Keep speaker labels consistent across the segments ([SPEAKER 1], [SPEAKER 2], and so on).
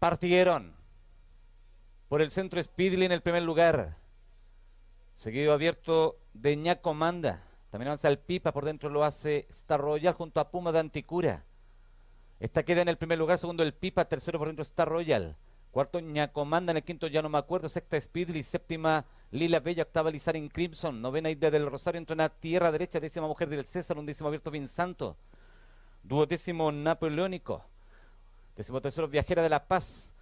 [SPEAKER 1] Partieron. Por el centro Speedley en el primer lugar. Seguido abierto de Ñacomanda. También avanza el Pipa, por dentro lo hace Star Royal junto a Puma de Anticura. Esta queda en el primer lugar, segundo el Pipa, tercero por dentro Star Royal. Cuarto Ñacomanda, en el quinto ya no me acuerdo, sexta Speedley, séptima Lila Bella, octava Lizarin Crimson, novena Idea del Rosario, entra en la tierra derecha, décima Mujer del César, undécimo abierto Vinsanto, duodécimo Napoleónico, décimo tercero Viajera de la Paz.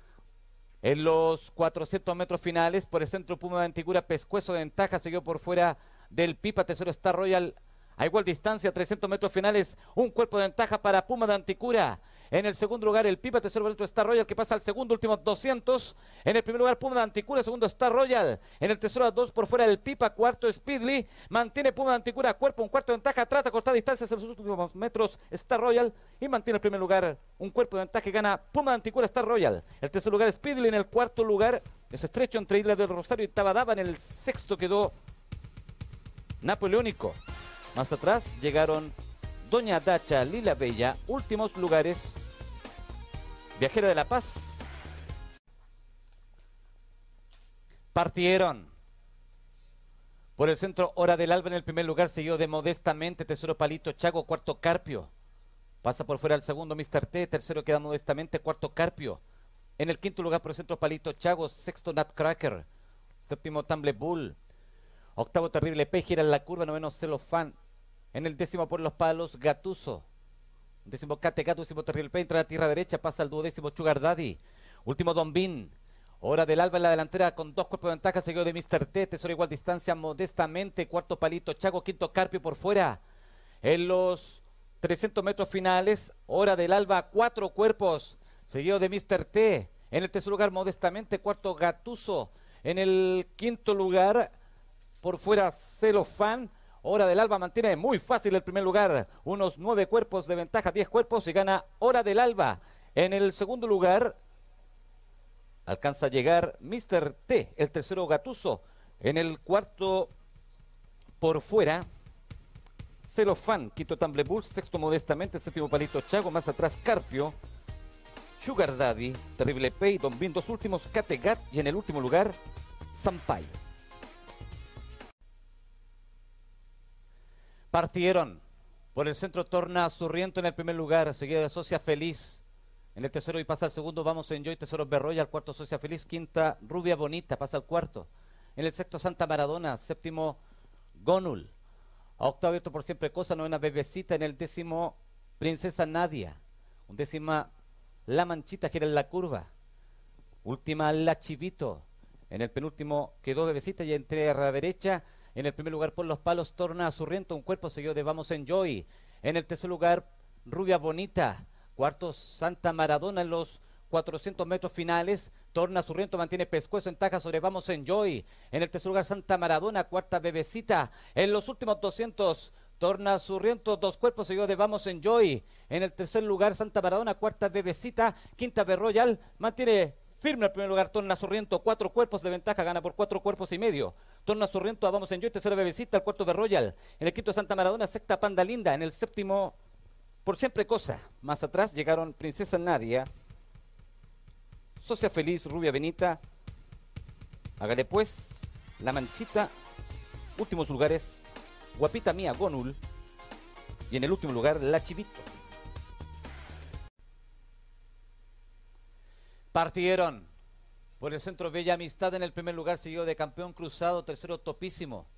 [SPEAKER 1] En los 400 metros finales, por el centro Puma de Antigura, Pescuezo de ventaja, siguió por fuera del Pipa, tercero Star Royal, a igual distancia, 300 metros finales, un cuerpo de ventaja para Puma de Anticura. En el segundo lugar, el Pipa, por dentro Star Royal, que pasa al segundo, último 200. En el primer lugar, Puma de Anticura, segundo Star Royal. En el tercero, a dos por fuera del Pipa, cuarto Speedly. Mantiene Puma de Anticura, cuerpo, un cuarto de ventaja, trata cortar distancias en los últimos metros Star Royal. Y mantiene el primer lugar, un cuerpo de ventaja gana Puma de Anticura, Star Royal. El tercer lugar, Speedly. En el cuarto lugar, es estrecho entre Isla del Rosario y Tabadaba. En el sexto quedó Napoleónico. Más atrás llegaron Doña Dacha, Lila Bella, últimos lugares. Viajera de la Paz. Partieron. Por el centro, Hora del Alba en el primer lugar, siguió de modestamente Tesoro Palito Chago, cuarto Carpio. Pasa por fuera el segundo Mr. T, tercero queda modestamente, cuarto Carpio. En el quinto lugar por el centro Palito Chago, sexto Nutcracker, séptimo Tumble Bull, octavo Terrible P, gira en la curva, noveno Celofán, en el décimo por los palos, Gatuso. Décimo Cate Gato, décimo Terrible entra a la tierra derecha, pasa al duodécimo Sugar Daddy. Último Don Bin. Hora del Alba en la delantera con dos cuerpos de ventaja, seguido de Mr. T, tesoro igual distancia modestamente, cuarto palito, Chago, quinto Carpio por fuera. En los 300 metros finales, Hora del Alba, cuatro cuerpos, seguido de Mr. T. En el tercer lugar, modestamente, cuarto Gatuso. En el quinto lugar, por fuera, Celofán. Hora del Alba mantiene muy fácil el primer lugar. Unos nueve cuerpos de ventaja, diez cuerpos y gana Hora del Alba. En el segundo lugar alcanza a llegar Mr. T, el tercero Gatuso. En el cuarto por fuera, Celofán, quinto Tumble Bull, sexto modestamente, séptimo Palito Chago, más atrás Carpio, Sugar Daddy, Terrible Pay, Don Bin, dos últimos, Categat y en el último lugar, Sampay. Partieron. Por el centro torna Zurriento en el primer lugar, seguida de Socia Feliz. En el tercero y pasa al segundo, vamos en Joy, Tesoro Berroya, al cuarto Socia Feliz, quinta Rubia Bonita, pasa al cuarto. En el sexto Santa Maradona, séptimo Gonul. Octavo abierto por siempre cosa, novena Bebecita, en el décimo Princesa Nadia. Un décima La Manchita, gira en la curva. Última La Chivito. En el penúltimo quedó Bebecita y entre a la derecha en el primer lugar por los palos torna a Surriento, un cuerpo seguido de Vamos Enjoy. En el tercer lugar Rubia Bonita. Cuarto Santa Maradona en los 400 metros finales. Torna Surriento, mantiene pescuezo en taja sobre Vamos Enjoy. En el tercer lugar Santa Maradona, cuarta Bebecita. En los últimos 200 Torna Surriento, dos cuerpos seguido de Vamos Enjoy. En el tercer lugar Santa Maradona, cuarta Bebecita. Quinta Berroyal, mantiene Firme el primer lugar, Torna Sorriento, cuatro cuerpos de ventaja, gana por cuatro cuerpos y medio. Torna Sorriento, vamos en yo, tercero Bebecita, el cuarto de Royal. En el quinto Santa Maradona, sexta Panda Linda. En el séptimo, por siempre cosa. Más atrás llegaron Princesa Nadia, Socia Feliz, Rubia Benita. Hágale pues, La Manchita. Últimos lugares, Guapita Mía, Gonul. Y en el último lugar, La Chivito. Partieron por el centro Bella Amistad en el primer lugar, siguió de campeón cruzado, tercero Topísimo.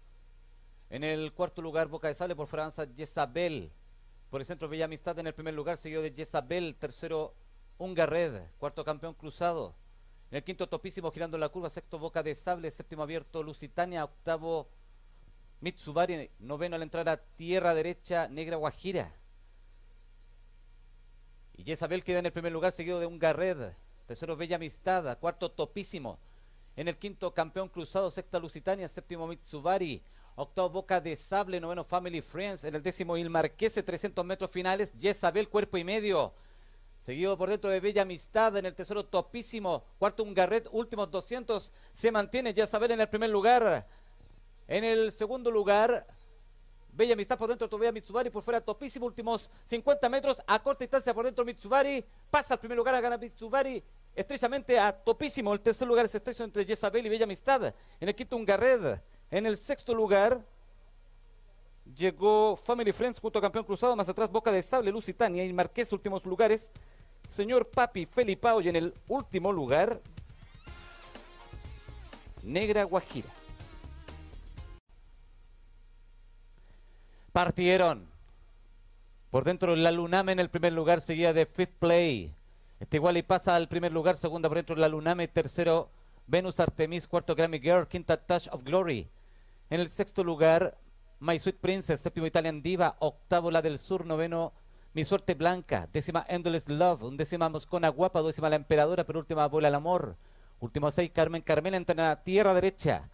[SPEAKER 1] En el cuarto lugar, Boca de Sable por Francia, Jezabel. Por el centro Bella Amistad en el primer lugar, siguió de Jezabel, tercero Ungarred, cuarto campeón cruzado. En el quinto Topísimo girando la curva, sexto Boca de Sable, séptimo abierto Lusitania, octavo Mitsubari, noveno al entrar a tierra derecha Negra Guajira. Y Jezabel queda en el primer lugar, seguido de Ungarred. Tercero, Bella Amistad. Cuarto, Topísimo. En el quinto, Campeón Cruzado. Sexta, Lusitania. Séptimo, Mitsubari. Octavo, Boca de Sable. Noveno, Family Friends. En el décimo, Il Marquese. 300 metros finales. Jezabel, cuerpo y medio. Seguido por dentro de Bella Amistad. En el tercero, Topísimo. Cuarto, Ungarret. Últimos 200. Se mantiene Jezabel en el primer lugar. En el segundo lugar, Bella Amistad por dentro, Tobea Mitsubari por fuera, topísimo, últimos 50 metros, a corta distancia por dentro Mitsubari, pasa al primer lugar, a gana Mitsubari, estrechamente a topísimo, el tercer lugar es estrecho entre Jezabel y Bella Amistad, en el quinto un Garred, en el sexto lugar llegó Family Friends junto a Campeón Cruzado, más atrás Boca de Sable, Lusitania y Marqués, últimos lugares, señor Papi Felipao y en el último lugar, Negra Guajira. Partieron. Por dentro la Luname en el primer lugar, seguida de Fifth Play. Este igual y pasa al primer lugar, segunda por dentro la Luname, tercero Venus Artemis, cuarto Grammy Girl, quinta Touch of Glory. En el sexto lugar, My Sweet Princess, séptimo Italian Diva, octavo La del Sur, noveno Mi Suerte Blanca, décima Endless Love, undécima Moscona Guapa, décima La Emperadora, penúltima Vuela el Amor, último seis Carmen Carmela, entra en la tierra derecha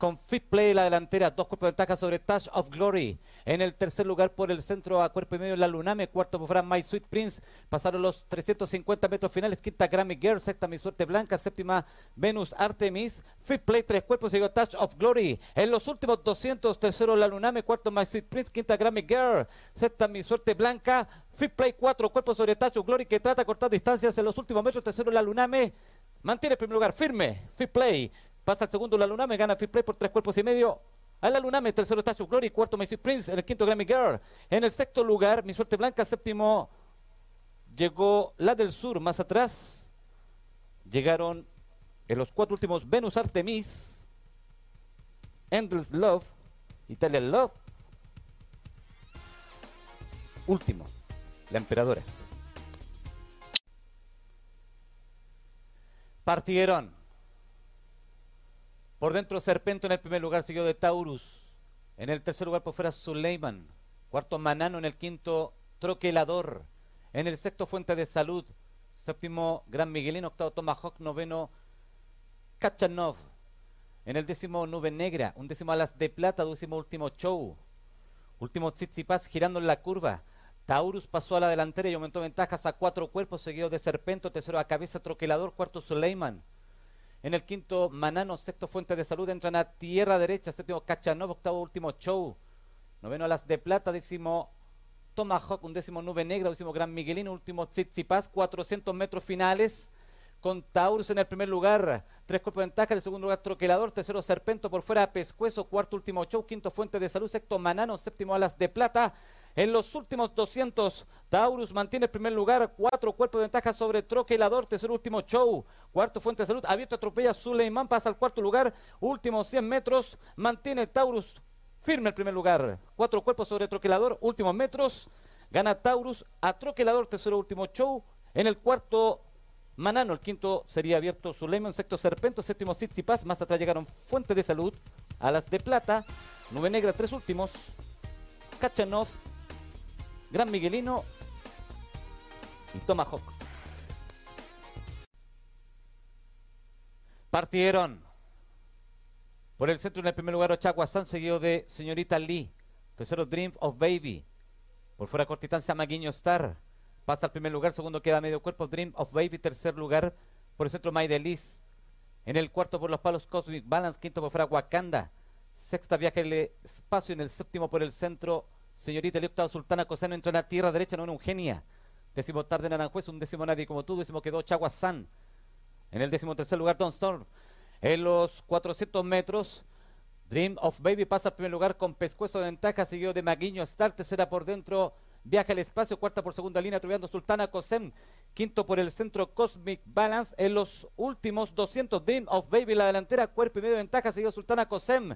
[SPEAKER 1] con Fit Play la delantera, dos cuerpos de ventaja sobre Touch of Glory. En el tercer lugar por el centro a cuerpo y medio la Luname, cuarto por fuera My Sweet Prince. Pasaron los 350 metros finales, quinta Grammy Girl, sexta Mi Suerte Blanca, séptima Venus Artemis. Fit Play, tres cuerpos, llegó Touch of Glory. En los últimos 200, tercero la Luname, cuarto My Sweet Prince, quinta Grammy Girl, sexta Mi Suerte Blanca. Fit Play, cuatro cuerpos sobre Touch of Glory que trata de cortar distancias en los últimos metros, tercero la Luname. Mantiene el primer lugar firme, Fit Play. Pasa el segundo la Luname, gana Fit Play por tres cuerpos y medio. A la Luname, tercero Touch of Glory, cuarto My Prince, en el quinto Grammy Girl. En el sexto lugar, Mi Suerte Blanca, séptimo llegó la del Sur, más atrás. Llegaron en los cuatro últimos Venus Artemis, Endless Love, Italian Love. Último, la Emperadora. Partieron. Por dentro Serpento en el primer lugar, seguido de Taurus. En el tercer lugar por fuera Suleiman. Cuarto Manano en el quinto Troquelador. En el sexto Fuente de Salud. Séptimo Gran Miguelino. Octavo Tomahawk. Noveno Kachanov. En el décimo Nube Negra. Un décimo Alas de Plata. Décimo último Show. Último Tsitsipas girando en la curva. Taurus pasó a la delantera y aumentó ventajas a cuatro cuerpos, seguido de Serpento, tercero a cabeza Troquelador, cuarto Suleiman. En el quinto, Manano, sexto Fuente de Salud, entran a tierra derecha, séptimo Cachanov, octavo último Show. Noveno Las de Plata, décimo Tomahawk, un décimo Nube Negra, décimo Gran Miguelino, último Tsitsipas, 400 metros finales con Taurus en el primer lugar, tres cuerpos de ventaja, en el segundo lugar Troquelador, tercero Serpento por fuera Pescuezo, cuarto último Show, quinto Fuente de Salud, sexto Manano, séptimo Alas de Plata. En los últimos 200, Taurus mantiene el primer lugar, cuatro cuerpos de ventaja sobre Troquelador, tercer último Show, cuarto Fuente de Salud, abierto atropella Suleiman, pasa al cuarto lugar, últimos 100 metros, mantiene Taurus firme el primer lugar, cuatro cuerpos sobre Troquelador, últimos metros, gana Taurus a Troquelador, tercero último Show, en el cuarto Manano, el quinto sería abierto Suleiman, sexto Serpento, séptimo Paz, más atrás llegaron Fuente de Salud, Alas de Plata, Nube Negra, tres últimos, Kachanov, Gran Miguelino y Tomahawk. Partieron por el centro en el primer lugar Ochagua San, seguido de Señorita Lee, tercero Dream of Baby, por fuera cortistancia Maguiño Star, Pasa al primer lugar, segundo queda medio cuerpo Dream of Baby, tercer lugar por el centro Maidelis. En el cuarto por los palos Cosmic Balance, quinto por fuera Wakanda. Sexta viaje el espacio, en el séptimo por el centro Señorita el Sultana Coseno entra en la tierra derecha, no en Eugenia. Décimo tarde Naranjuez, un décimo nadie como tú, décimo quedó Chaguazán. En el décimo tercer lugar Don Storm. En los 400 metros, Dream of Baby pasa al primer lugar con pescuezo de ventaja, seguido de Maguiño Star, tercera por dentro Viaja al espacio, cuarta por segunda línea, atropellando Sultana Cosem. Quinto por el centro Cosmic Balance. En los últimos 200, Dream of Baby, la delantera, cuerpo y medio ventaja, seguido Sultana Cosem.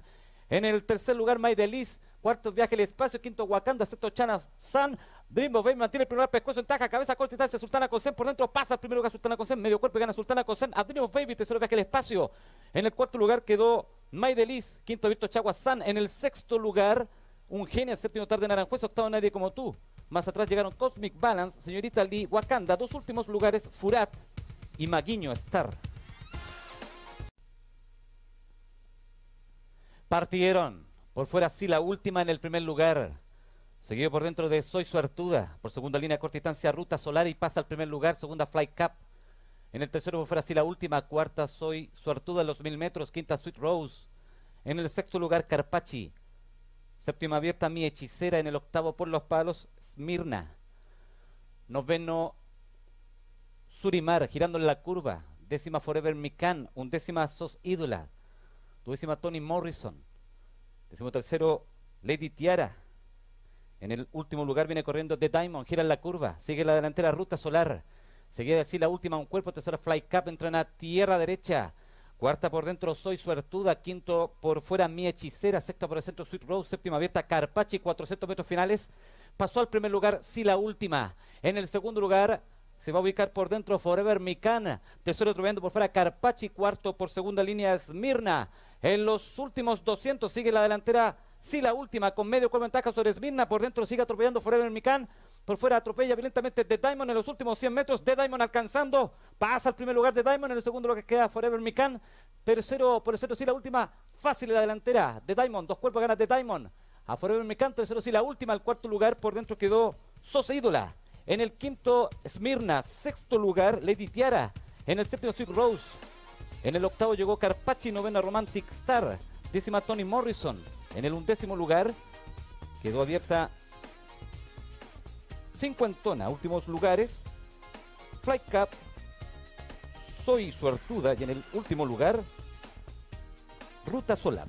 [SPEAKER 1] En el tercer lugar, Delis. Cuarto, Viaje al Espacio. Quinto, Wakanda. Sexto, Chana San. Dream of Baby mantiene el primer pescuezo en taja. Cabeza corta distancia. Sultana Cosem. Por dentro pasa el primer lugar Sultana Cosem. Medio cuerpo y gana Sultana Cosem. A Dream of Baby. Tercero, Viaje al Espacio. En el cuarto lugar quedó Delis. Quinto, Virto Chagua San. En el sexto lugar, un genio. Séptimo, Tarde Naranjuez. Octavo, Nadie como tú. Más atrás llegaron Cosmic Balance, Señorita Lee, Wakanda. Dos últimos lugares, Furat y Maguiño Star. Partieron. Por fuera sí la última en el primer lugar. Seguido por dentro de Soy Suertuda. Por segunda línea corta distancia Ruta Solar y pasa al primer lugar. Segunda Flight Cup. En el tercero por fuera sí la última. Cuarta Soy Suertuda los mil metros. Quinta Sweet Rose. En el sexto lugar Carpachi. Séptima abierta, mi hechicera en el octavo por los palos, Smirna. Noveno, Surimar, girando en la curva. Décima Forever Mikan. Undécima Sos Ídola. Duodécima Tony Morrison. Décimo tercero, Lady Tiara. En el último lugar viene corriendo The Diamond, gira en la curva. Sigue la delantera Ruta Solar. Seguida así la última, un cuerpo. Tercera Fly Cup, entra a tierra derecha. Cuarta por dentro, Soy Suertuda. Quinto por fuera, Mi Hechicera. Sexta por el centro, Sweet Rose. Séptima abierta, Carpachi. 400 metros finales. Pasó al primer lugar, sí la última. En el segundo lugar, se va a ubicar por dentro Forever Micana. Tercero atropellando por fuera Carpachi. Cuarto por segunda línea Smirna. En los últimos 200 sigue la delantera Sí, la última, con medio cuerpo ventaja sobre Smirna. Por dentro sigue atropellando Forever Mikan. Por fuera atropella violentamente The Diamond en los últimos 100 metros. The Diamond alcanzando. Pasa al primer lugar The Diamond. En el segundo lugar queda Forever Mikan. Tercero, por el centro sí, la última. Fácil en la delantera. The Diamond. Dos cuerpos gana The Diamond. A Forever Mikan. Tercero sí, la última. El cuarto lugar por dentro quedó Sosa Ídola. En el quinto, Smirna. Sexto lugar, Lady Tiara. En el séptimo, Sweet Rose. En el octavo llegó Carpacci. Novena, Romantic Star. Décima, Tony Morrison. En el undécimo lugar quedó abierta cincuentona. Últimos lugares, Flight Cup, Soy Suertuda y en el último lugar, Ruta Solar.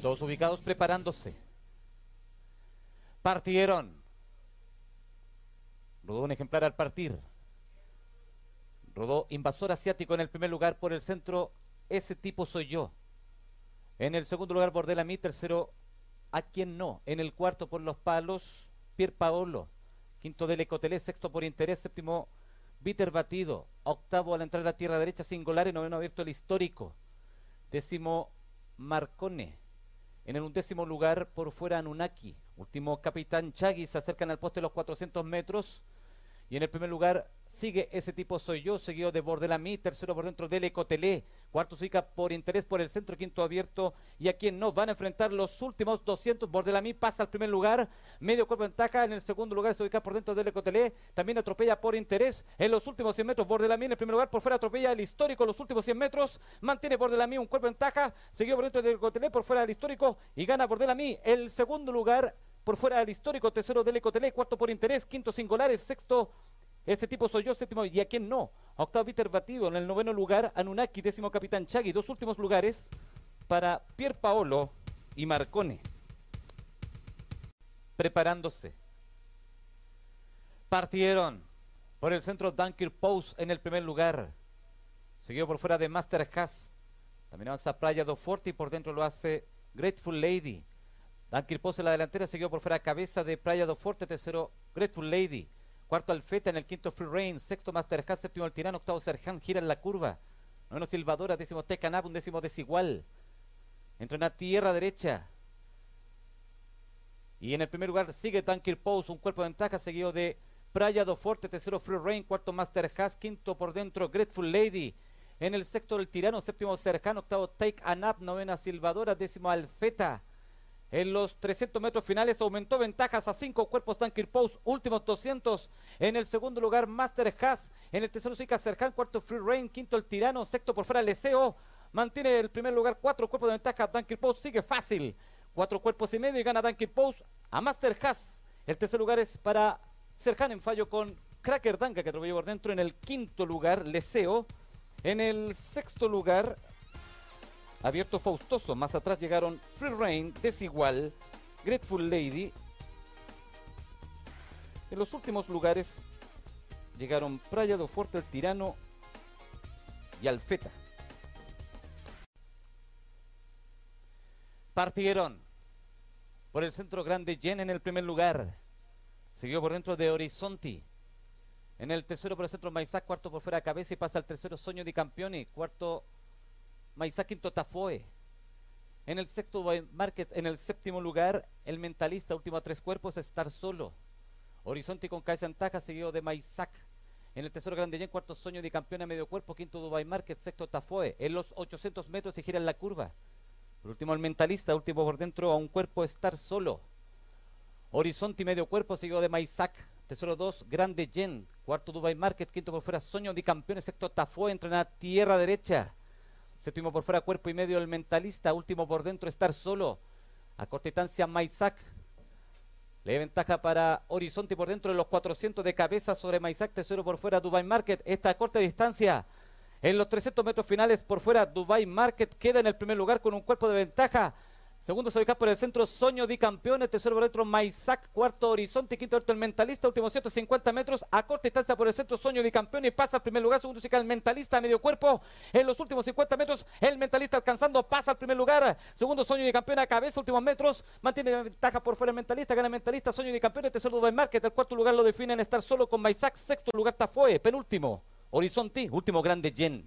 [SPEAKER 1] Todos ubicados preparándose. Partieron. Rodó un ejemplar al partir. Rodó Invasor Asiático en el primer lugar por el centro. Ese tipo soy yo. En el segundo lugar, Bordela Mi. Tercero, A quien no. En el cuarto, por los palos, Pier Paolo. Quinto, Delecotelé. Sexto, por interés. Séptimo, Viter Batido. Octavo, al entrar a la tierra derecha, Singular. Y noveno, abierto el histórico. Décimo, Marcone. En el undécimo lugar, por fuera, Anunaki. Último, Capitán Chagui. Se acercan al poste de los 400 metros. Y en el primer lugar sigue ese tipo Soy Yo, seguido de Bordelami, tercero por dentro de Lecotelé, cuarto se por interés por el centro, quinto abierto y a quien no van a enfrentar los últimos 200. Bordelami pasa al primer lugar, medio cuerpo ventaja, en el segundo lugar se ubica por dentro de Lecotelé, también atropella por interés en los últimos 100 metros. Bordelami en el primer lugar, por fuera atropella el histórico los últimos 100 metros, mantiene Bordelami un cuerpo ventaja, seguido por dentro de Lecotelé, por fuera del histórico y gana Bordelami el segundo lugar por fuera del histórico, tercero del Ecotele, cuarto por interés, quinto singulares, sexto ese tipo soy yo, séptimo, y a quién no. Octavo Peter Batido, en el noveno lugar, Anunnaki, décimo Capitán Chagui. Dos últimos lugares para Pier Paolo y Marcone. Preparándose. Partieron por el centro Dunker Post en el primer lugar. Seguido por fuera de Master Haas. También avanza Playa do Forte y por dentro lo hace Grateful Lady. Dunkir Pose en la delantera, seguido por fuera cabeza de Playa do Forte, tercero Grateful Lady, cuarto Alfeta en el quinto Free Rain, sexto Master Haas, séptimo El Tirano, octavo Serjan, gira en la curva, noveno Silvadora, décimo Tecanab, un décimo Desigual, entra en la tierra derecha, y en el primer lugar sigue Dunkir Pose, un cuerpo de ventaja, seguido de Playa do Forte, tercero Free Rain, cuarto Master Haas, quinto por dentro Grateful Lady, en el sexto El Tirano, séptimo Serjan, octavo Take a Nap, novena Silvadora, décimo Alfeta, en los 300 metros finales aumentó ventajas a cinco cuerpos Tanker Post, últimos 200 en el segundo lugar Master Haas, en el tercero Suica Serhan, cuarto Free Rain, quinto el Tirano, sexto por fuera Leseo, mantiene el primer lugar cuatro cuerpos de ventaja Tanker Post, sigue fácil, cuatro cuerpos y medio y gana Tanker Post a Master Haas, el tercer lugar es para Serhan en fallo con Cracker Danka que atropelló por dentro, en el quinto lugar Leseo, en el sexto lugar Abierto Faustoso. Más atrás llegaron Free Rain, Desigual, Grateful Lady. En los últimos lugares llegaron Praia do Forte, El Tirano y Alfeta. Partieron por el centro grande Jen en el primer lugar. Siguió por dentro de Horizonti. En el tercero por el centro Maizac, cuarto por fuera cabeza y pasa al tercero Soño de Campioni, cuarto Maisak Totafoe. En el sexto Market, en el séptimo lugar, el mentalista, último a tres cuerpos, estar solo. Horizonte con cabeza en seguido de Maisak. En el tercero grande en cuarto sueño de campeón a medio cuerpo, quinto Dubai Market, sexto Tafoe. En los 800 metros se gira en la curva. Por último el mentalista, último por dentro a un cuerpo estar solo. Horizonte y medio cuerpo, seguido de Maisak. Tesoro 2, Grande Yen. Cuarto Dubai Market, quinto por fuera, Sueño de campeón, sexto Tafoe, entra en tierra derecha. Séptimo por fuera, cuerpo y medio el mentalista. Último por dentro, estar solo. A corta distancia, Maizac. Le ventaja para Horizonte por dentro de los 400 de cabeza sobre Maizac. Tercero por fuera, Dubai Market. Esta corta distancia. En los 300 metros finales por fuera, Dubai Market queda en el primer lugar con un cuerpo de ventaja. Segundo se ubica por el centro Soño de Campeones, tercero por dentro Maizac, cuarto Horizonte, quinto el Mentalista, último 150 metros. A corta distancia por el centro Soño de Campeones, pasa al primer lugar, segundo se el Mentalista a medio cuerpo, en los últimos 50 metros el Mentalista alcanzando, pasa al primer lugar, segundo Soño de Campeones a cabeza, últimos metros, mantiene ventaja por fuera el Mentalista, gana el Mentalista, Soño de Campeones, tercero Dubai Market, el cuarto lugar lo definen estar solo con Maizac, sexto lugar Tafoe, penúltimo Horizonte, último grande Yen.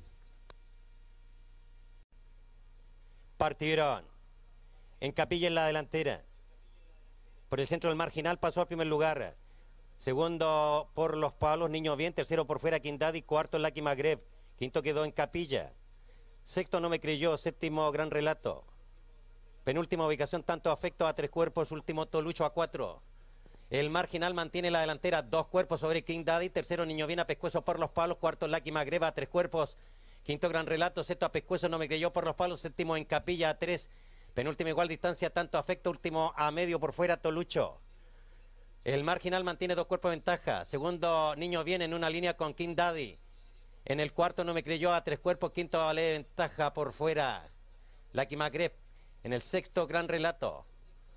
[SPEAKER 2] Partieron en Capilla en la delantera. Por el centro del marginal pasó al primer lugar. Segundo por los palos, Niño Bien. Tercero por fuera, Quindadi. Cuarto, Lucky Magreb. Quinto quedó en Capilla. Sexto, No Me Creyó. Séptimo, Gran Relato. Penúltima ubicación, tanto afecto a tres cuerpos. Último, Tolucho a cuatro. El marginal mantiene la delantera, dos cuerpos sobre King Daddy. Tercero, Niño Bien a Pescuezo por los palos. Cuarto, Lucky Magreba a tres cuerpos. Quinto, Gran Relato. Sexto, a Pescuezo, no me creyó por los palos. Séptimo, en Capilla a tres. Penúltima igual distancia, tanto afecto, último a medio por fuera, Tolucho. El marginal mantiene dos cuerpos de ventaja. Segundo, Niño viene en una línea con King Daddy. En el cuarto no me creyó a tres cuerpos. Quinto, vale ventaja por fuera. Lucky Magreb. En el sexto, gran relato.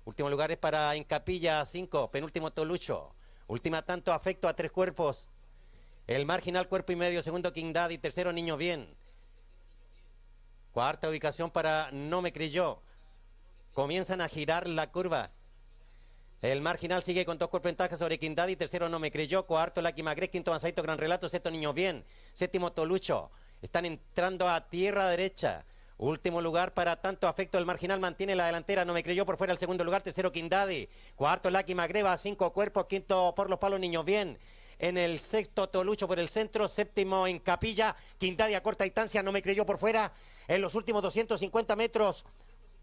[SPEAKER 2] Último lugar es para Encapilla, cinco. Penúltimo, Tolucho. Última, tanto afecto a tres cuerpos. El marginal, cuerpo y medio. Segundo, King Daddy. Tercero, Niño Bien. Cuarta ubicación para No Me Creyó. Comienzan a girar la curva. El marginal sigue con dos cuerpos ventaja sobre Quindadi. Tercero no me creyó. Cuarto Lucky Magre. Quinto Manzadito Gran Relato. Sexto Niño Bien. Séptimo Tolucho. Están entrando a tierra derecha. Último lugar para tanto afecto. El marginal mantiene la delantera. No me creyó por fuera el segundo lugar. Tercero Quindadi. Cuarto Lucky Magreba. Cinco cuerpos. Quinto por los palos Niño Bien. En el sexto Tolucho por el centro. Séptimo en Capilla. Quindadi a corta distancia. No me creyó por fuera. En los últimos 250 metros.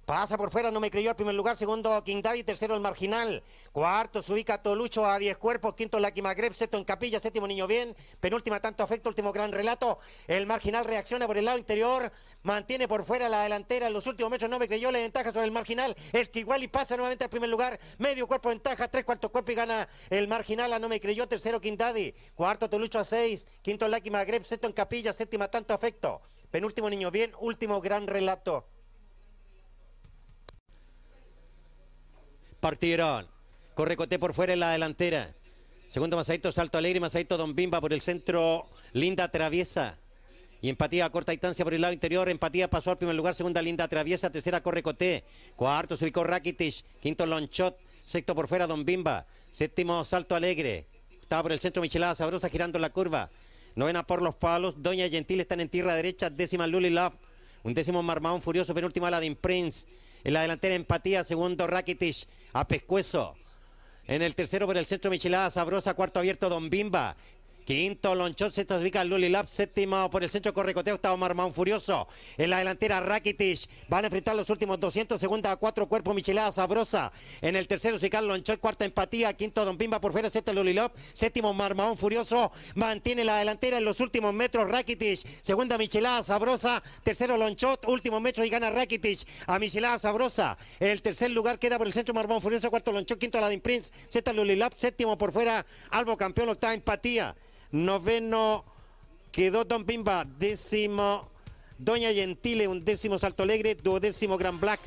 [SPEAKER 2] Pasa por fuera, no me creyó el primer lugar, segundo King Daddy, tercero el Marginal, cuarto se ubica Tolucho a 10 cuerpos, quinto Lucky Magreb, sexto en Capilla, séptimo Niño Bien, penúltima tanto afecto, último gran relato, el Marginal reacciona por el lado interior, mantiene por fuera la delantera, en los últimos metros. No me creyó. La ventaja sobre el Marginal, el que igual y pasa nuevamente al primer lugar, medio cuerpo ventaja, tres cuartos cuerpo y gana el Marginal. A no me creyó, tercero King Daddy, cuarto Tolucho a seis, quinto Lucky Magreb, sexto en Capilla, séptima tanto afecto, penúltimo Niño Bien, último gran relato. Partieron. Corre Coté por fuera en la delantera. Segundo Masaito, Salto Alegre, Masaito Don Bimba por el centro, Linda Traviesa. Y empatía a corta distancia por el lado interior. Empatía pasó al primer lugar. Segunda Linda Traviesa. Tercera corre Coté. Cuarto se ubicó Rakitic. Quinto Lonchot. Sexto por fuera Don Bimba. Séptimo Salto Alegre. Estaba por el centro Michelada Sabrosa girando la curva. Novena por los palos. Doña Gentil están en tierra derecha. Décima Luli Love. Un décimo Marmón Furioso. Penúltima Aladdin Prince. En la delantera empatía, segundo Rakitic a Pescuezo. En el tercero por el centro Michelada Sabrosa, cuarto abierto Don Bimba. Quinto, Lonchón, se ubica Luli Lab. Séptimo por el centro, Correcoteo, octavo Marmón Furioso. En la delantera, Rakitic. Van a enfrentar los últimos 200. Segunda a cuatro, cuerpo Michelada Sabrosa. En el tercero, Sical Lonchón, cuarta empatía. Quinto, Don Bimba por fuera, sexto, Luli Lab. Séptimo, Marmón Furioso. Mantiene la delantera en los últimos metros, Rakitic. Segunda, Michelada Sabrosa. Tercero, Lonchot. Último metro y gana Rakitic a Michelada Sabrosa. En el tercer lugar queda por el centro, Marmón Furioso. Cuarto, Lonchot. Quinto, Aladdin Prince. Sexta, Luli Lab. Séptimo por fuera, Albo Campeón. Octava empatía. Noveno quedó Don Bimba. Décimo Doña Gentile. Un décimo Salto Alegre. Duodécimo Gran Black.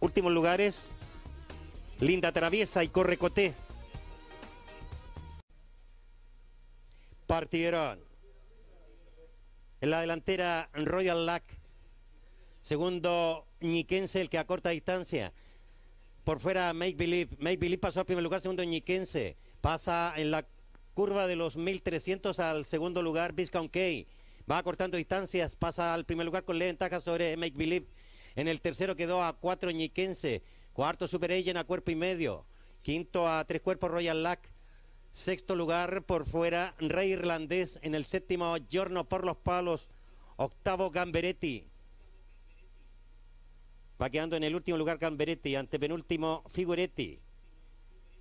[SPEAKER 2] Últimos lugares. Linda Traviesa y Correcoté. Partieron. En la delantera Royal Lack. Segundo Ñiquense, el que a corta distancia. Por fuera Make Believe. Make Believe pasó al primer lugar. Segundo Ñiquense. Pasa en la curva de los 1300 al segundo lugar Viscount Key. Va cortando distancias, pasa al primer lugar con leve ventaja sobre Make Believe. En el tercero quedó a cuatro Ñiquense. Cuarto Super Agent a cuerpo y medio. Quinto a tres cuerpos Royal Lack. Sexto lugar por fuera Rey Irlandés. En el séptimo Giorno por los palos. Octavo Gamberetti. Va quedando en el último lugar Gamberetti. Ante penúltimo Figuretti.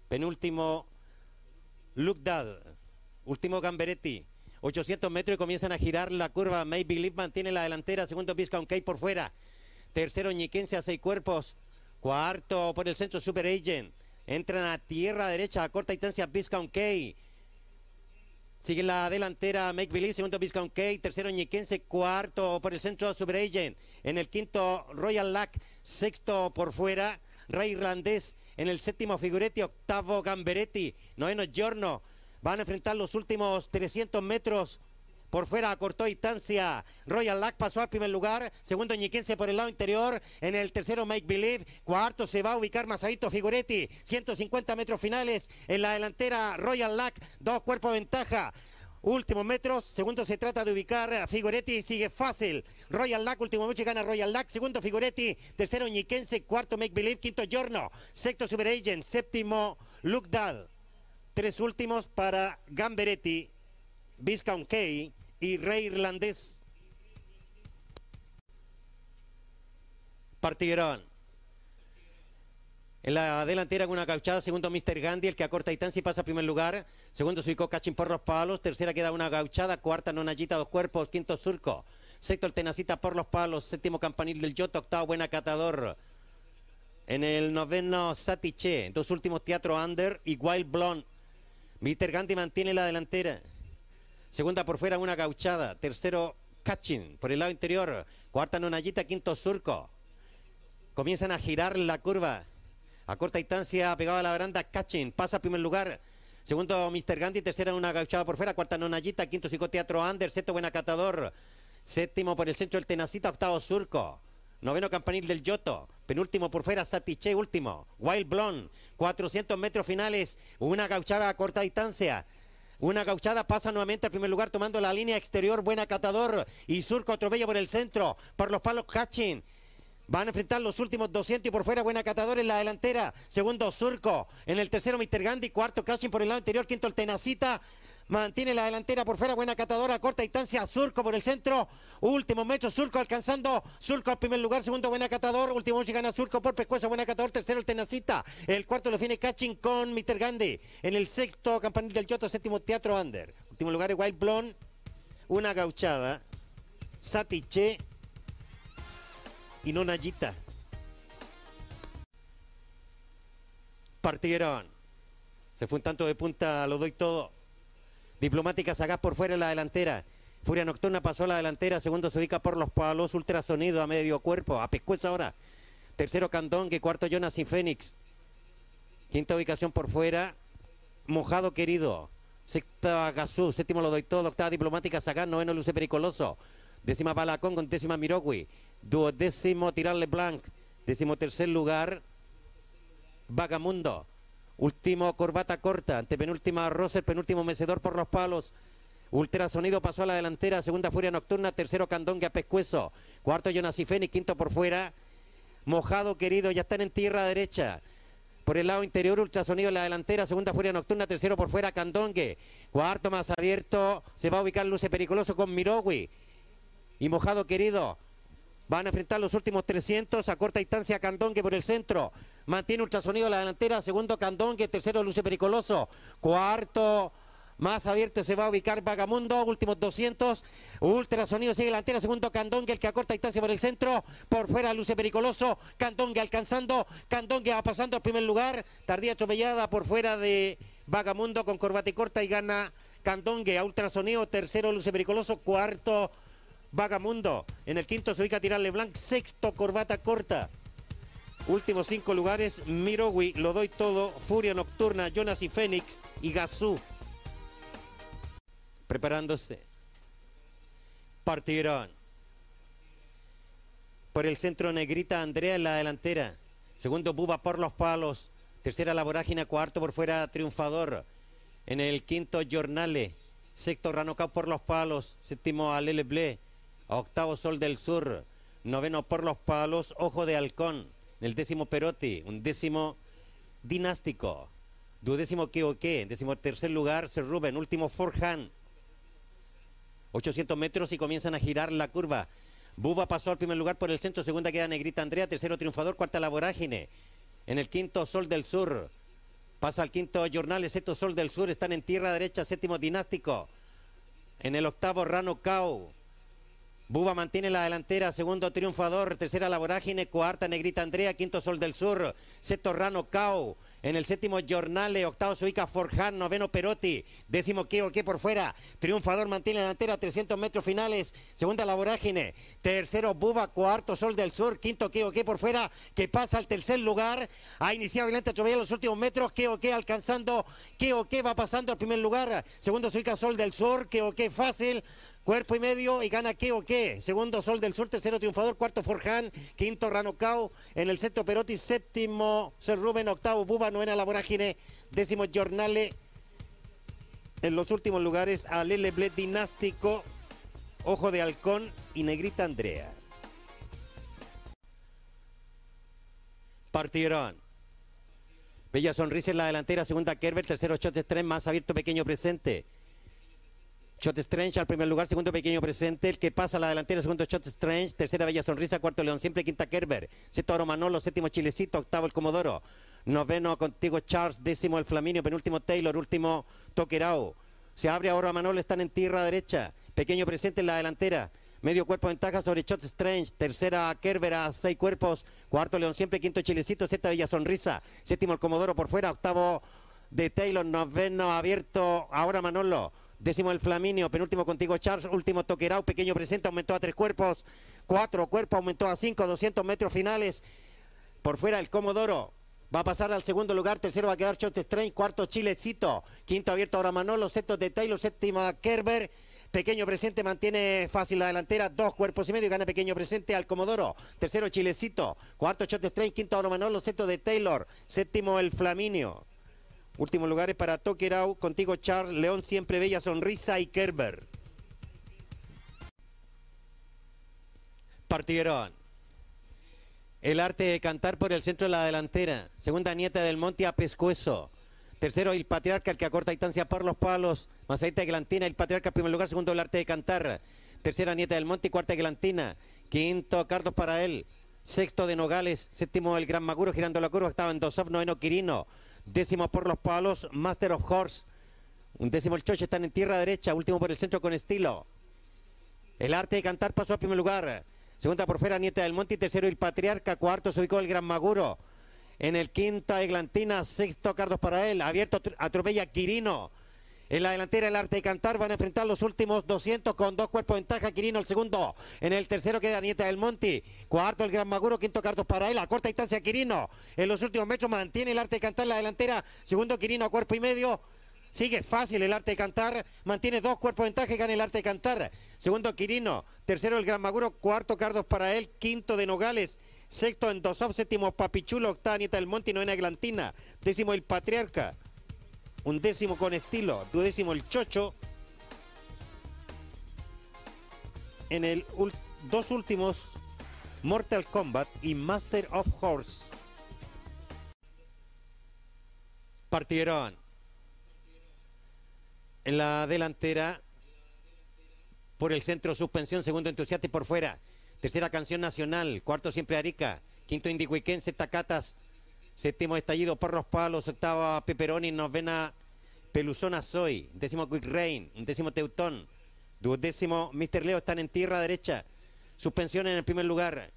[SPEAKER 2] Penúltimo Look Dad, último Gamberetti. 800 metros y comienzan a girar la curva. May Believe mantiene la delantera. Segundo Viscount Key por fuera. Tercero Ñiquense a seis cuerpos. Cuarto por el centro Super Agent. Entran a tierra derecha a corta distancia Viscount K. Sigue la delantera Make Believe, segundo Viscount K, tercero Ñiquense, cuarto por el centro Super Agent. En el quinto Royal Lack, sexto por fuera Rey Irlandés. En el séptimo Figuretti, octavo Gamberetti, noveno Giorno. Van a enfrentar los últimos 300 metros por fuera cortó distancia. Royal Lack pasó al primer lugar. Segundo Ñiquense por el lado interior. En el tercero Make Believe. Cuarto se va a ubicar Masadito Figuretti. 150 metros finales en la delantera Royal Lack. Dos cuerpos ventaja. Últimos metros, segundo se trata de ubicar a Figuretti, sigue fácil. Royal Lack, último mecho gana Royal Lack, segundo Figuretti, tercero Ñiquense, cuarto Make Believe, quinto Giorno, sexto Super Agent, séptimo Luke Dad. Tres últimos para Gamberetti, Viscount y Rey Irlandés. Partieron. En la delantera con una gauchada, segundo Mr. Gandhi, el que acorta distancia y pasa a primer lugar. Segundo Suico Cachín por los palos. Tercera queda una gauchada. Cuarta Nonallita, dos cuerpos. Quinto Surco. Sexto el Tenacita por los palos. Séptimo Campanil del Yoto. Octavo Buena Catador. En el noveno Satiche. Dos últimos Teatro Under y Wild Blonde. Mr. Gandhi mantiene la delantera. Segunda por fuera, una gauchada. Tercero, Cachin por el lado interior. Cuarta, Nonallita. Quinto, Surco. Comienzan a girar la curva. A corta distancia, pegado a la baranda, Cachin. Pasa a primer lugar. Segundo, Mr. Gandhi. Tercera, una gauchada por fuera. Cuarta, Nonallita. Quinto, Psicoteatro Ander. Sexto, Buena Catador. Séptimo por el centro, el Tenacita. Octavo, Surco. Noveno campanil del Yoto. Penúltimo por fuera, Satiche, último. Wild Blonde. 400 metros finales. Una gauchada a corta distancia. Una gauchada pasa nuevamente al primer lugar tomando la línea exterior. Buena catador. Y Surco Atropella por el centro. Por los palos Hatching. Van a enfrentar los últimos 200 y por fuera Buena Catador en la delantera. Segundo Surco. En el tercero Mr. Gandhi. Cuarto Catching por el lado interior. Quinto el Tenacita. Mantiene la delantera por fuera, buena catadora, corta distancia, Surco por el centro. Último metro, Surco alcanzando. Surco al primer lugar, segundo, buena catador. Último si gana Surco por pescuezo, buena catador. Tercero, el Tenacita. El cuarto lo tiene Catching con Mr. Gandhi. En el sexto, Campanil del Yoto, séptimo, Teatro Under. Último lugar, Wild Blonde. Una gauchada. Satiche. Y Nonallita. Partieron. Se fue un tanto de punta, lo doy todo. Diplomática Sagaz por fuera en la delantera. Furia Nocturna pasó a la delantera. Segundo se ubica por los palos. Ultrasonido a medio cuerpo. A pescueza ahora. Tercero Candongue. Cuarto Jonas y Fénix. Quinta ubicación por fuera. Mojado querido. Sexta Gazú. Séptimo lo doy todo. Octava Diplomática Sagaz. Noveno Luce Pericoloso. Décima Balacón con décima Mirogui. Duodécimo Tirarle Blanc. Décimo tercer lugar. Vagamundo. Último corbata corta, antepenúltima Roser, penúltimo mecedor por los palos. Ultrasonido pasó a la delantera, segunda Furia Nocturna, tercero Candongue a Pescuezo, cuarto Jonas y Fénix, quinto por fuera. Mojado querido, ya están en tierra derecha. Por el lado interior, ultrasonido en la delantera, segunda Furia Nocturna, tercero por fuera Candongue. Cuarto más abierto, se va a ubicar Luce Pericoloso con Mirogui. Y Mojado querido, Van a enfrentar los últimos 300 a corta distancia Candongue por el centro. Mantiene ultrasonido la delantera. Segundo Candongue. Tercero Luce Pericoloso. Cuarto. Más abierto se va a ubicar Vagamundo, últimos 200. Ultrasonido sigue delantera, segundo Candongue, el que a corta distancia por el centro. Por fuera Luce Pericoloso. Candongue alcanzando. Candongue va pasando al primer lugar. Tardía atropellada por fuera de Vagamundo con corbata y corta y gana Candongue a ultrasonido. Tercero Luce Pericoloso. Cuarto Vagamundo. En el quinto se ubica Tirarle Blanc. Sexto, Corbata Corta. Últimos cinco lugares, Mirogui, Lo Doy Todo, Furia Nocturna, Jonas y Fénix y Gazú. Preparándose. Partieron. Por el centro Negrita, Andrea en la delantera. Segundo, Buba por los palos. Tercera, la vorágine. Cuarto, por fuera, Triunfador. En el quinto, Jornale. Sexto, Ranocao por los palos. Séptimo, Alele Ble. Octavo Sol del Sur. Noveno por los palos, Ojo de Halcón. El décimo Perotti. Un décimo Dinástico. Duodécimo Keoque. Décimo tercer lugar, Sir Ruben. Último Forjan. 800 metros y comienzan a girar la curva. Buba pasó al primer lugar por el centro. Segunda queda Negrita Andrea. Tercero Triunfador. Cuarta La Vorágine. En el quinto Sol del Sur. Pasa al quinto Jornal. Sexto Sol del Sur. Están en tierra derecha. Séptimo Dinástico. En el octavo Rano Cao. Buba mantiene la delantera, segundo triunfador, tercera la vorágine, cuarta Negrita Andrea, quinto Sol del Sur, sexto Rano Cao, en el séptimo Jornale, octavo se ubica Forjan, noveno Perotti, décimo Keo que por fuera, triunfador mantiene la delantera, 300 metros finales, segunda la vorágine, tercero Buba, cuarto Sol del Sur, quinto Keo que por fuera, que pasa al tercer lugar, ha iniciado violenta en los últimos metros, Keo que alcanzando, Keo que va pasando al primer lugar, segundo se ubica Sol del Sur, Keo que fácil, Cuerpo y medio y gana qué o qué. Segundo Sol del Sur, tercero Triunfador, cuarto Forján, quinto Ranocao, en el sexto Perotti, séptimo Ser Rubén, octavo Buba, novena La Vorágine, décimo Jornale. En los últimos lugares, Alele Bled Dinástico, Ojo de Halcón y Negrita Andrea. Partieron. Bella Sonrisa en la delantera, segunda Kerber, tercero Chotes Tren, más abierto pequeño presente. Shot Strange al primer lugar, segundo Pequeño Presente, el que pasa a la delantera, segundo Shot Strange, tercera Bella Sonrisa, cuarto León Siempre, quinta Kerber, sexto Oro Manolo, séptimo Chilecito, octavo el Comodoro, noveno Contigo Charles, décimo el Flaminio, penúltimo Taylor, último Toquerao. Se abre ahora Manolo, están en tierra derecha, Pequeño Presente en la delantera. Medio cuerpo ventaja sobre Shot Strange. Tercera Kerber a seis cuerpos. Cuarto León Siempre. Quinto Chilecito. Sexta Bella Sonrisa. Séptimo el Comodoro por fuera. Octavo de Taylor. Noveno abierto ahora Manolo. Décimo el Flaminio, penúltimo contigo Charles, último Toquerao, pequeño presente, aumentó a tres cuerpos, cuatro cuerpos, aumentó a cinco, 200 metros finales. Por fuera el Comodoro, Va a pasar al segundo lugar, tercero va a quedar Shot Strain, cuarto Chilecito, quinto abierto ahora Manolo, sexto de Taylor, séptima Kerber, pequeño presente mantiene fácil la delantera, dos cuerpos y medio, gana pequeño presente al Comodoro, tercero Chilecito, cuarto Shot Strain, quinto ahora Manolo, sexto de Taylor, séptimo el Flaminio. Últimos lugares para Toquerau, contigo Charles, León Siempre Bella Sonrisa y Kerber. Partieron. El arte de cantar por el centro de la delantera. Segunda nieta del Monte a Pescuezo. Tercero, el patriarca, el que acorta distancia por los palos. Mazaita Glantina, el patriarca primer lugar. Segundo, el arte de cantar. Tercera, nieta del Monte cuarta Glantina. Quinto, Cardos para él. Sexto de Nogales. Séptimo, el Gran Maguro girando la curva. Estaba en Dosov, noveno Quirino. Décimo por los palos, Master of Horse. Un décimo el Choche, están en tierra derecha. Último por el centro con estilo. El arte de cantar pasó a primer lugar. Segunda por fuera, Nieta del Monte. Y tercero, el Patriarca. Cuarto se ubicó el Gran Maguro. En el quinta, Eglantina. Sexto, Cardos para él. Abierto, atropella Quirino. En la delantera el arte de cantar van a enfrentar los últimos 200 con dos cuerpos de ventaja. Quirino el segundo. En el tercero queda Nieta del Monte. Cuarto el Gran Maguro. Quinto Cardos para él. A corta distancia Quirino. En los últimos metros mantiene el arte de cantar la delantera. Segundo Quirino a cuerpo y medio. Sigue fácil el arte de cantar. Mantiene dos cuerpos de ventaja y gana el arte de cantar. Segundo Quirino. Tercero el Gran Maguro. Cuarto Cardos para él. Quinto de Nogales. Sexto Endosov. Séptimo Papichulo. Octava Nieta del Monte novena Eglantina. Décimo el Patriarca un décimo con estilo, duodécimo el Chocho. En el dos últimos, Mortal Kombat y Master of Horse. Partieron. En la delantera, por el centro, suspensión, segundo entusiasta y por fuera. Tercera canción nacional, cuarto siempre Arica, quinto Indihuiquense, Tacatas, Séptimo estallido, Porros Palos, octava Peperoni, novena Peluzona Soy, décimo Quick Rain, décimo Teutón, duodécimo Mr. Leo están en tierra derecha, suspensión en el primer lugar.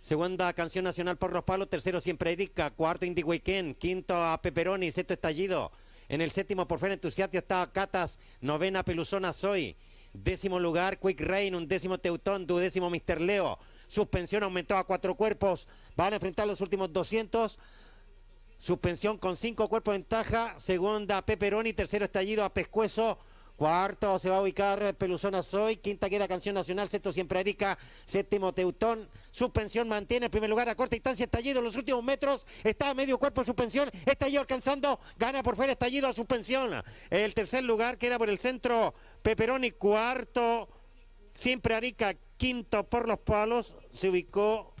[SPEAKER 2] Segunda canción nacional Porros Palos, tercero Siempre Erika, cuarto Indie Weekend, quinto a Peperoni, sexto estallido. En el séptimo por fuera entusiasta estaba Catas, novena Peluzona Soy, décimo lugar Quick Rain, un décimo Teutón, duodécimo Mr. Leo. Suspensión aumentó a cuatro cuerpos, van a enfrentar los últimos 200. Suspensión con cinco cuerpos de ventaja. Segunda, Peperoni. Tercero, estallido a Pescuezo. Cuarto se va a ubicar Peluzona Soy. Quinta queda Canción Nacional. Sexto siempre Erika. Séptimo Teutón. Suspensión mantiene el primer lugar a corta distancia. Estallido en los últimos metros. Está a medio cuerpo suspensión. Estallido alcanzando. Gana por fuera estallido a suspensión. El tercer lugar queda por el centro Peperoni. Cuarto siempre Arica. Quinto por los palos. Se ubicó.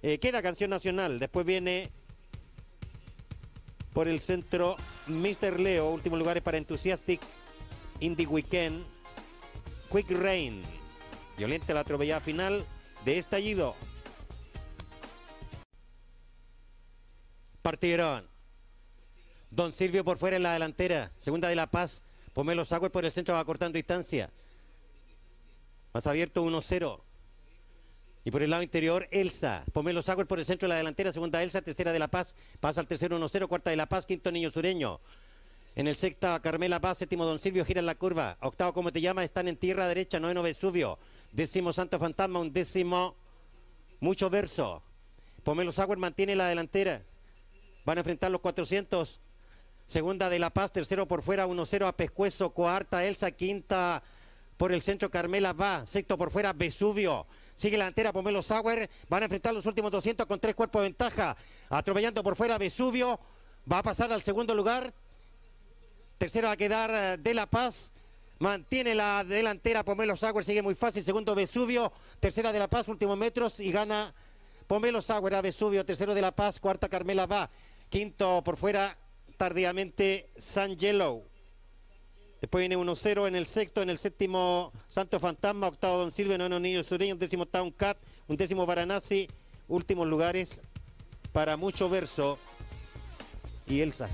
[SPEAKER 2] Eh, queda Canción Nacional. Después viene por el centro, Mr. Leo, últimos lugares para Enthusiastic, Indie Weekend, Quick Rain. Violenta la atropellada final de estallido. Partieron. Don Silvio por fuera en la delantera. Segunda de La Paz. Pomelo Sagüe por el centro va cortando distancia. Más abierto 1-0. Y por el lado interior, Elsa. Pomelo Sauer por el centro de la delantera. Segunda Elsa, tercera de La Paz. Pasa al tercero 1-0. Cuarta de La Paz, quinto Niño Sureño. En el sexta, Carmela Paz. Séptimo, Don Silvio gira en la curva. Octavo, ¿cómo te llamas? Están en tierra derecha. Noveno, Vesubio. Décimo, Santo Fantasma. Un décimo, Mucho Verso. Pomelo Sauer mantiene la delantera. Van a enfrentar los 400. Segunda de La Paz, tercero por fuera, 1-0 a Pescuezo, cuarta Elsa, quinta por el centro Carmela va, sexto por fuera Vesubio. Sigue la delantera Pomelo Sauer, van a enfrentar los últimos 200 con tres cuerpos de ventaja. Atropellando por fuera Vesubio, va a pasar al segundo lugar. Tercero va a quedar eh, De La Paz. Mantiene la delantera Pomelo Sauer, sigue muy fácil. Segundo Vesubio, tercera de La Paz, últimos metros y gana Pomelo Sauer a Vesubio. Tercero de La Paz, cuarta Carmela va. Quinto por fuera tardíamente San Yellow. Después viene 1-0 en el sexto, en el séptimo Santo Fantasma, octavo Don Silvio, noveno Niño Sureño, un décimo Town Cat, un décimo últimos lugares para mucho verso y Elsa.